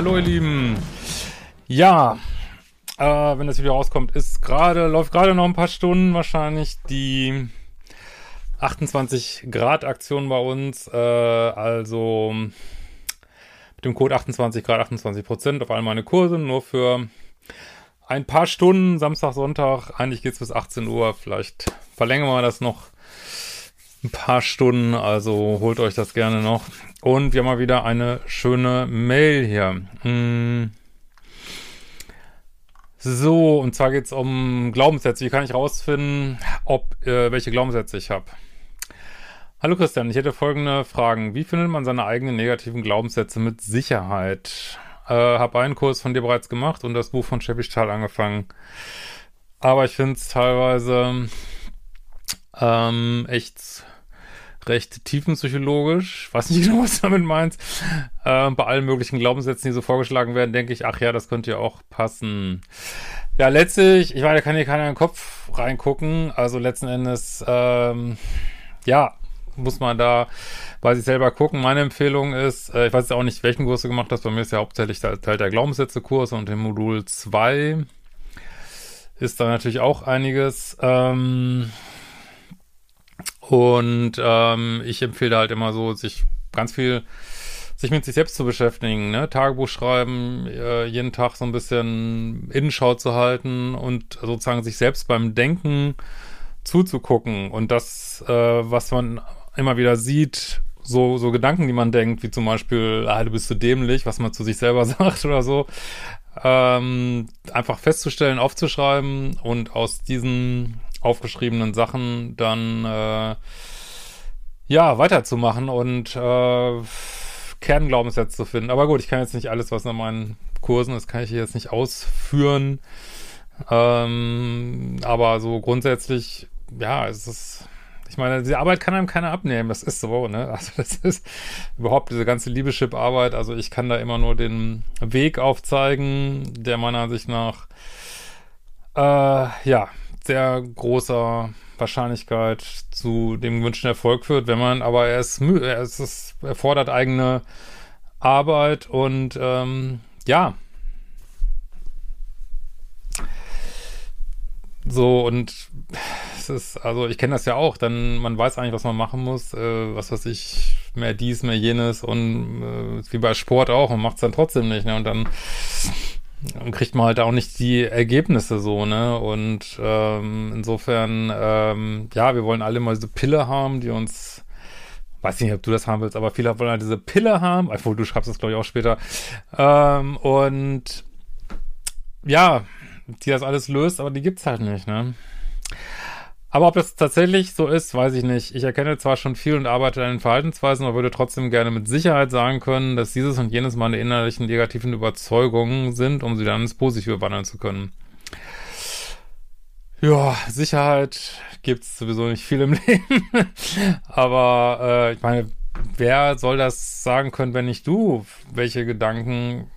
hallo ihr Lieben. Ja, äh, wenn das Video rauskommt, ist gerade, läuft gerade noch ein paar Stunden wahrscheinlich die 28 Grad Aktion bei uns. Äh, also mit dem Code 28 Grad 28 Prozent auf all meine Kurse, nur für ein paar Stunden, Samstag, Sonntag. Eigentlich geht's bis 18 Uhr. Vielleicht verlängern wir das noch ein paar Stunden, also holt euch das gerne noch. Und wir haben mal wieder eine schöne Mail hier. Hm. So, und zwar geht es um Glaubenssätze. Wie kann ich rausfinden, ob äh, welche Glaubenssätze ich habe? Hallo Christian, ich hätte folgende Fragen. Wie findet man seine eigenen negativen Glaubenssätze mit Sicherheit? Äh, habe einen Kurs von dir bereits gemacht und das Buch von Chevy Stahl angefangen. Aber ich finde es teilweise ähm, echt recht tiefenpsychologisch. Weiß nicht genau, was du damit meinst. Äh, bei allen möglichen Glaubenssätzen, die so vorgeschlagen werden, denke ich, ach ja, das könnte ja auch passen. Ja, letztlich, ich meine, da kann hier keiner in den Kopf reingucken. Also letzten Endes, ähm, ja, muss man da bei sich selber gucken. Meine Empfehlung ist, äh, ich weiß auch nicht, welchen Kurs du gemacht hast, bei mir ist ja hauptsächlich der Teil der Glaubenssätze-Kurs und im Modul 2 ist da natürlich auch einiges. Ähm, und ähm, ich empfehle halt immer so, sich ganz viel sich mit sich selbst zu beschäftigen, ne? Tagebuch schreiben, äh, jeden Tag so ein bisschen Innenschau zu halten und sozusagen sich selbst beim Denken zuzugucken und das, äh, was man immer wieder sieht, so, so Gedanken, die man denkt, wie zum Beispiel, ah, du bist so dämlich, was man zu sich selber sagt oder so, ähm, einfach festzustellen, aufzuschreiben und aus diesen aufgeschriebenen Sachen dann äh, ja weiterzumachen und äh, Kernglaubenssätze zu finden. Aber gut, ich kann jetzt nicht alles, was in meinen Kursen ist, kann ich jetzt nicht ausführen. Ähm, aber so grundsätzlich, ja, es ist, ich meine, diese Arbeit kann einem keiner abnehmen. Das ist so, ne? Also das ist überhaupt diese ganze Liebeschip-Arbeit. Also ich kann da immer nur den Weg aufzeigen, der meiner Ansicht nach, äh, ja, sehr großer Wahrscheinlichkeit zu dem gewünschten Erfolg führt, wenn man, aber er ist müde, er ist, es erfordert eigene Arbeit und ähm, ja. So, und es ist, also ich kenne das ja auch, dann man weiß eigentlich, was man machen muss, äh, was weiß ich, mehr dies, mehr jenes und äh, wie bei Sport auch, man macht es dann trotzdem nicht, ne? Und dann kriegt man halt auch nicht die Ergebnisse so, ne? Und ähm, insofern, ähm, ja, wir wollen alle mal diese Pille haben, die uns, weiß nicht, ob du das haben willst, aber viele wollen halt diese Pille haben, obwohl du schreibst das, glaube ich, auch später. Ähm, und ja, die das alles löst, aber die gibt's halt nicht, ne? Aber ob das tatsächlich so ist, weiß ich nicht. Ich erkenne zwar schon viel und arbeite an den Verhaltensweisen, aber würde trotzdem gerne mit Sicherheit sagen können, dass dieses und jenes meine innerlichen negativen Überzeugungen sind, um sie dann ins Positive wandeln zu können. Ja, Sicherheit gibt's sowieso nicht viel im Leben. aber äh, ich meine, wer soll das sagen können, wenn nicht du, welche Gedanken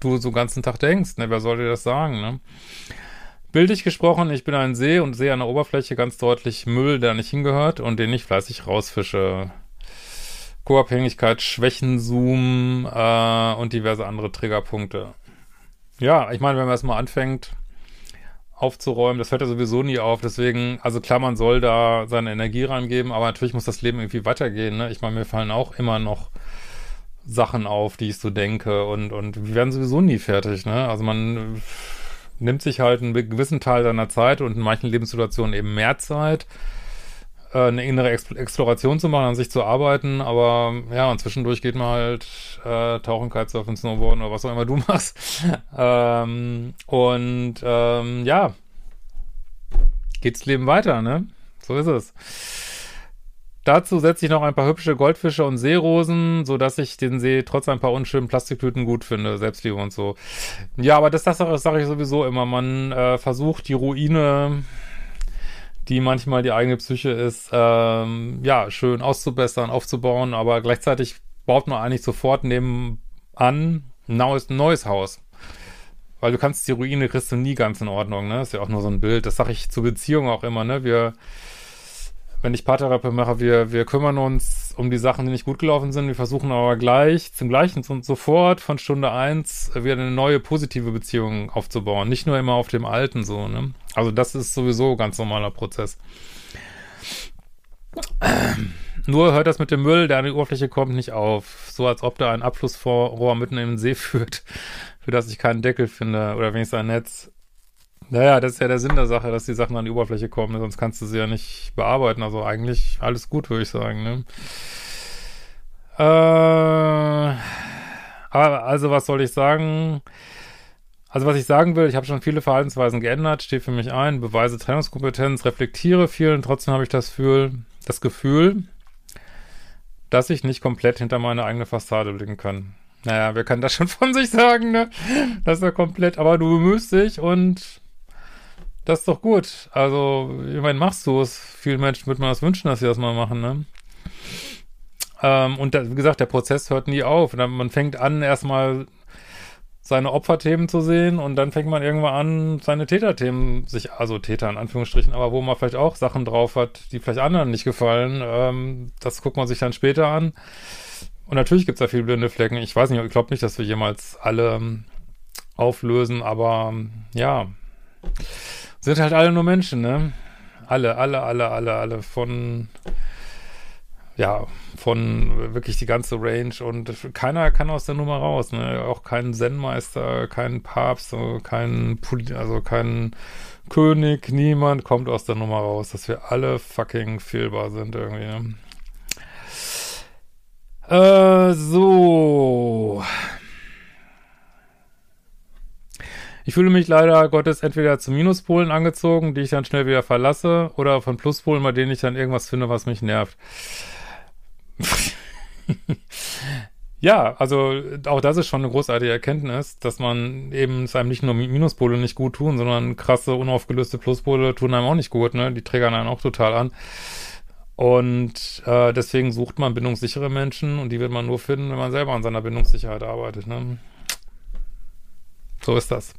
du so ganzen Tag denkst? Ne? Wer soll dir das sagen? Ne? Bildlich gesprochen, ich bin ein See und sehe an der Oberfläche ganz deutlich Müll, der nicht hingehört und den ich fleißig rausfische. Co-Abhängigkeit, Schwächenzoom äh, und diverse andere Triggerpunkte. Ja, ich meine, wenn man erstmal anfängt aufzuräumen, das hört ja sowieso nie auf, deswegen, also klar, man soll da seine Energie reingeben, aber natürlich muss das Leben irgendwie weitergehen, ne? Ich meine, mir fallen auch immer noch Sachen auf, die ich so denke und, und wir werden sowieso nie fertig, ne? Also man nimmt sich halt einen gewissen Teil seiner Zeit und in manchen Lebenssituationen eben mehr Zeit, äh, eine innere Exploration zu machen, an sich zu arbeiten, aber ja, und zwischendurch geht man halt äh, Tauchen, Kitesurfen, Snowboarden oder was auch immer du machst. ähm, und ähm, ja, geht's Leben weiter, ne? So ist es. Dazu setze ich noch ein paar hübsche Goldfische und Seerosen, so dass ich den See trotz ein paar unschönen Plastiktüten gut finde, Selbstliebe und so. Ja, aber das, das, sage ich sowieso immer. Man äh, versucht die Ruine, die manchmal die eigene Psyche ist, ähm, ja, schön auszubessern, aufzubauen, aber gleichzeitig baut man eigentlich sofort nebenan ein neues, neues Haus. Weil du kannst die Ruine kriegst du nie ganz in Ordnung, ne? Ist ja auch nur so ein Bild. Das sage ich zur Beziehung auch immer, ne? Wir wenn ich Paartherapie mache, wir, wir kümmern uns um die Sachen, die nicht gut gelaufen sind. Wir versuchen aber gleich, zum gleichen und sofort von Stunde eins wieder eine neue positive Beziehung aufzubauen. Nicht nur immer auf dem Alten so, ne? Also das ist sowieso ganz normaler Prozess. Nur hört das mit dem Müll, der an die Oberfläche kommt, nicht auf. So als ob da ein Abflussrohr mitten in den See führt, für das ich keinen Deckel finde oder wenigstens ein Netz. Naja, das ist ja der Sinn der Sache, dass die Sachen an die Oberfläche kommen, sonst kannst du sie ja nicht bearbeiten. Also eigentlich alles gut, würde ich sagen. Ne? Äh, aber also was soll ich sagen? Also was ich sagen will, ich habe schon viele Verhaltensweisen geändert, stehe für mich ein, beweise Trennungskompetenz, reflektiere viel und trotzdem habe ich das Gefühl, das Gefühl, dass ich nicht komplett hinter meine eigene Fassade blicken kann. Naja, wer kann das schon von sich sagen, ne? Das ist ja komplett, aber du bemühst dich und das ist doch gut. Also, ich meine, machst du es. Vielen Menschen würde man das wünschen, dass sie das mal machen, ne? Ähm, und da, wie gesagt, der Prozess hört nie auf. Man fängt an, erstmal seine Opferthemen zu sehen und dann fängt man irgendwann an, seine Täterthemen sich, also Täter in Anführungsstrichen, aber wo man vielleicht auch Sachen drauf hat, die vielleicht anderen nicht gefallen, ähm, das guckt man sich dann später an. Und natürlich gibt es da viele blinde Flecken. Ich weiß nicht, ich glaube nicht, dass wir jemals alle ähm, auflösen, aber ja. Sind halt alle nur Menschen, ne? Alle, alle, alle, alle, alle von, ja, von wirklich die ganze Range und keiner kann aus der Nummer raus, ne? Auch kein Zen-Meister, kein Papst, kein, also kein König, niemand kommt aus der Nummer raus, dass wir alle fucking fehlbar sind irgendwie, ne? Äh, so. Ich fühle mich leider Gottes entweder zu Minuspolen angezogen, die ich dann schnell wieder verlasse, oder von Pluspolen, bei denen ich dann irgendwas finde, was mich nervt. ja, also auch das ist schon eine großartige Erkenntnis, dass man eben es einem nicht nur Minuspole nicht gut tun, sondern krasse, unaufgelöste Pluspole tun einem auch nicht gut, ne? Die triggern einen auch total an. Und äh, deswegen sucht man bindungssichere Menschen und die wird man nur finden, wenn man selber an seiner Bindungssicherheit arbeitet, ne? So ist das.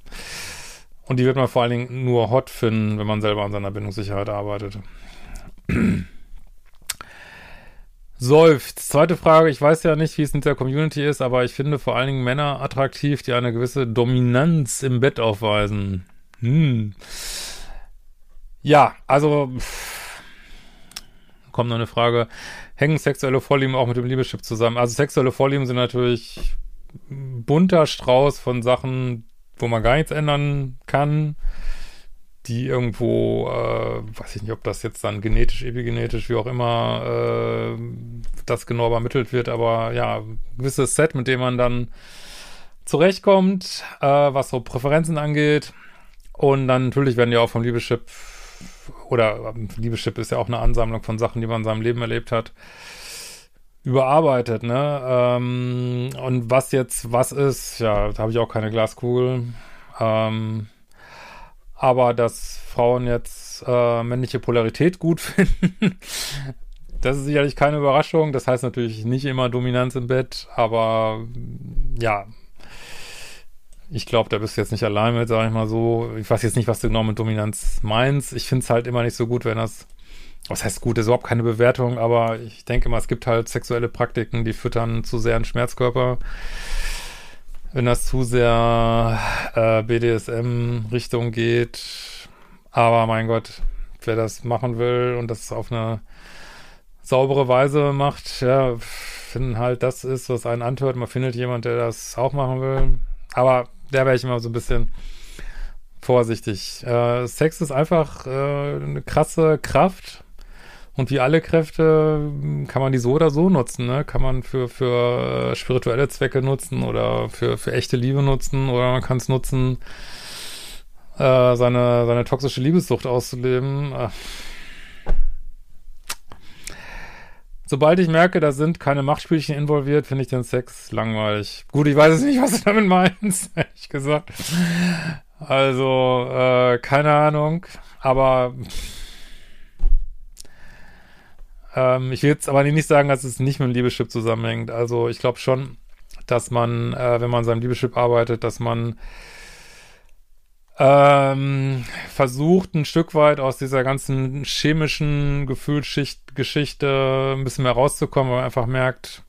Und die wird man vor allen Dingen nur hot finden, wenn man selber an seiner Bindungssicherheit arbeitet. Seufzt. Zweite Frage. Ich weiß ja nicht, wie es in der Community ist, aber ich finde vor allen Dingen Männer attraktiv, die eine gewisse Dominanz im Bett aufweisen. Hm. Ja, also kommt noch eine Frage. Hängen sexuelle Vorlieben auch mit dem Liebeschip zusammen? Also sexuelle Vorlieben sind natürlich bunter Strauß von Sachen, wo man gar nichts ändern kann, die irgendwo, äh, weiß ich nicht, ob das jetzt dann genetisch, epigenetisch, wie auch immer, äh, das genau übermittelt wird, aber ja, ein gewisses Set, mit dem man dann zurechtkommt, äh, was so Präferenzen angeht. Und dann natürlich werden ja auch vom Liebeschip oder Liebeschip ist ja auch eine Ansammlung von Sachen, die man in seinem Leben erlebt hat, überarbeitet, ne? Ähm, und was jetzt was ist, ja, da habe ich auch keine Glaskugel. Ähm, aber dass Frauen jetzt äh, männliche Polarität gut finden, das ist sicherlich keine Überraschung. Das heißt natürlich nicht immer Dominanz im Bett, aber ja, ich glaube, da bist du jetzt nicht allein mit, sage ich mal so. Ich weiß jetzt nicht, was du genau mit Dominanz meinst. Ich finde es halt immer nicht so gut, wenn das was heißt gut, ist überhaupt keine Bewertung, aber ich denke mal, es gibt halt sexuelle Praktiken, die füttern zu sehr einen Schmerzkörper. Wenn das zu sehr äh, BDSM-Richtung geht. Aber mein Gott, wer das machen will und das auf eine saubere Weise macht, ja, finden halt, das ist, was einen anhört. Man findet jemand, der das auch machen will. Aber da wäre ich immer so ein bisschen vorsichtig. Äh, Sex ist einfach äh, eine krasse Kraft und wie alle Kräfte hm, kann man die so oder so nutzen, ne? Kann man für, für äh, spirituelle Zwecke nutzen oder für, für echte Liebe nutzen oder man kann es nutzen, äh, seine, seine toxische Liebessucht auszuleben. Äh. Sobald ich merke, da sind keine Machtspielchen involviert, finde ich den Sex langweilig. Gut, ich weiß es nicht, was du damit meinst, ehrlich gesagt. Also, äh, keine Ahnung, aber ähm, ich will jetzt aber nicht sagen, dass es nicht mit dem Liebeschip zusammenhängt. Also ich glaube schon, dass man, äh, wenn man an seinem Liebeschip arbeitet, dass man ähm, versucht ein Stück weit aus dieser ganzen chemischen Gefühlsgeschichte ein bisschen mehr rauszukommen, weil man einfach merkt,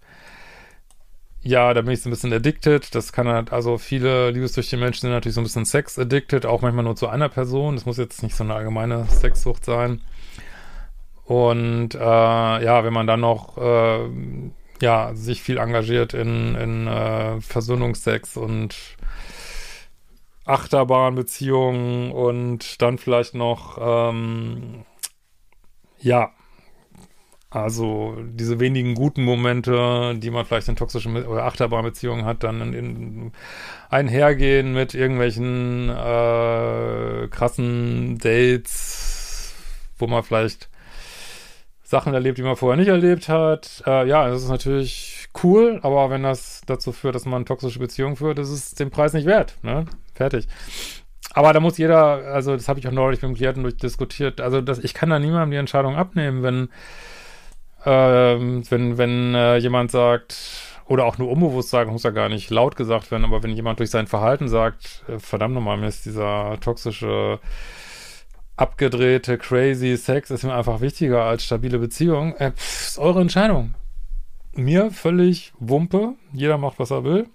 ja, da bin ich so ein bisschen addicted. Das kann halt, also viele liebessüchtige Menschen sind natürlich so ein bisschen sex-addicted, auch manchmal nur zu einer Person. Das muss jetzt nicht so eine allgemeine Sexsucht sein. Und äh, ja, wenn man dann noch äh, ja, sich viel engagiert in, in äh, Versöhnungsex und Achterbahnbeziehungen und dann vielleicht noch ähm, ja, also diese wenigen guten Momente, die man vielleicht in toxischen oder Achterbahnbeziehungen hat, dann in, in einhergehen mit irgendwelchen äh, krassen Dates, wo man vielleicht Sachen erlebt, die man vorher nicht erlebt hat. Äh, ja, das ist natürlich cool, aber wenn das dazu führt, dass man toxische Beziehung führt, ist es den Preis nicht wert. Ne? Fertig. Aber da muss jeder, also das habe ich auch neulich mit dem Klienten durchdiskutiert, also das, ich kann da niemandem die Entscheidung abnehmen, wenn ähm, wenn, wenn äh, jemand sagt, oder auch nur unbewusst sagen, muss ja gar nicht laut gesagt werden, aber wenn jemand durch sein Verhalten sagt, äh, verdammt nochmal, mir ist dieser toxische, abgedrehte, crazy Sex ist mir einfach wichtiger als stabile Beziehung, äh, pff, ist eure Entscheidung. Mir völlig Wumpe, jeder macht, was er will.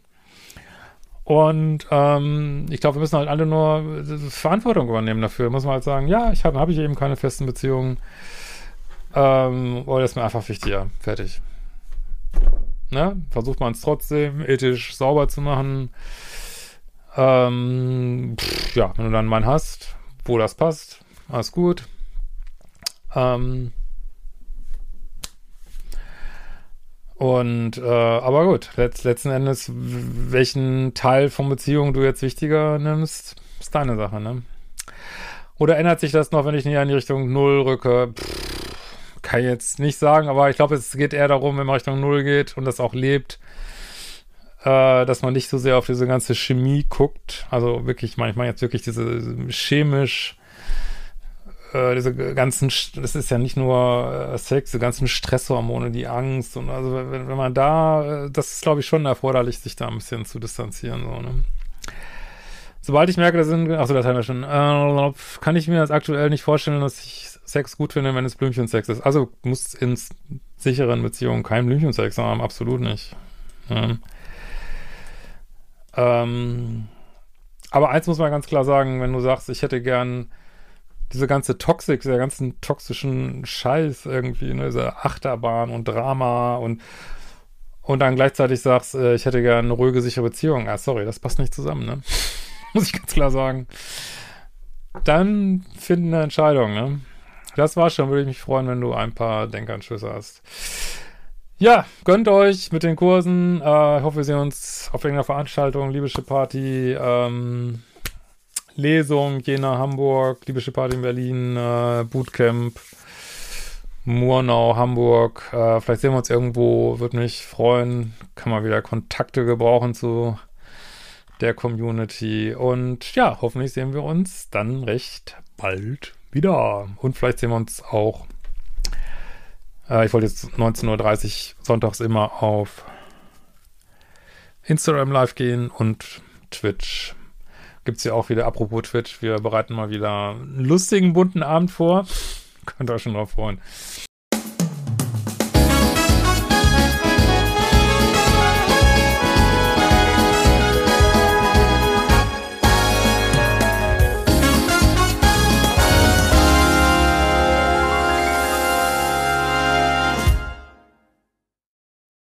Und ähm, ich glaube, wir müssen halt alle nur äh, Verantwortung übernehmen dafür. Muss man halt sagen, ja, ich habe hab ich eben keine festen Beziehungen. Ähm, oder ist mir einfach wichtiger. Fertig. Ne? Versucht man es trotzdem ethisch sauber zu machen. Ähm, pff, ja, wenn du dann meinen hast, wo das passt, alles gut. Ähm, und, äh, aber gut, letzt, letzten Endes, welchen Teil von Beziehungen du jetzt wichtiger nimmst, ist deine Sache, ne? Oder ändert sich das noch, wenn ich näher in die Richtung Null rücke? Pff, kann ich jetzt nicht sagen, aber ich glaube, es geht eher darum, wenn man Richtung Null geht und das auch lebt, äh, dass man nicht so sehr auf diese ganze Chemie guckt. Also wirklich, manchmal jetzt wirklich diese chemisch, äh, diese ganzen, das ist ja nicht nur äh, Sex, die ganzen Stresshormone, die Angst und also wenn, wenn man da, äh, das ist glaube ich schon erforderlich, sich da ein bisschen zu distanzieren, so, ne? Sobald ich merke, da sind, achso, das haben wir schon, äh, kann ich mir das aktuell nicht vorstellen, dass ich Sex gut finde, wenn es Blümchensex ist. Also muss in sicheren Beziehungen kein Blümchensex haben, absolut nicht. Ja. Ähm, aber eins muss man ganz klar sagen, wenn du sagst, ich hätte gern diese ganze Toxik, der ganzen toxischen Scheiß irgendwie, ne, diese Achterbahn und Drama und und dann gleichzeitig sagst, äh, ich hätte gern eine ruhige, sichere Beziehung. Ah, sorry, das passt nicht zusammen, ne? muss ich ganz klar sagen. Dann finden eine Entscheidung, ne? Das war schon, würde ich mich freuen, wenn du ein paar Denkanschlüsse hast. Ja, gönnt euch mit den Kursen. Äh, ich hoffe, wir sehen uns auf irgendeiner Veranstaltung. Liebische Party, ähm, Lesung, Jena, Hamburg, Liebische Party in Berlin, äh, Bootcamp, Murnau, Hamburg. Äh, vielleicht sehen wir uns irgendwo, würde mich freuen. Kann man wieder Kontakte gebrauchen zu der Community. Und ja, hoffentlich sehen wir uns dann recht bald wieder. Und vielleicht sehen wir uns auch. Äh, ich wollte jetzt 19.30 Uhr sonntags immer auf Instagram live gehen und Twitch. Gibt es ja auch wieder, apropos Twitch, wir bereiten mal wieder einen lustigen, bunten Abend vor. Könnt ihr euch schon drauf freuen.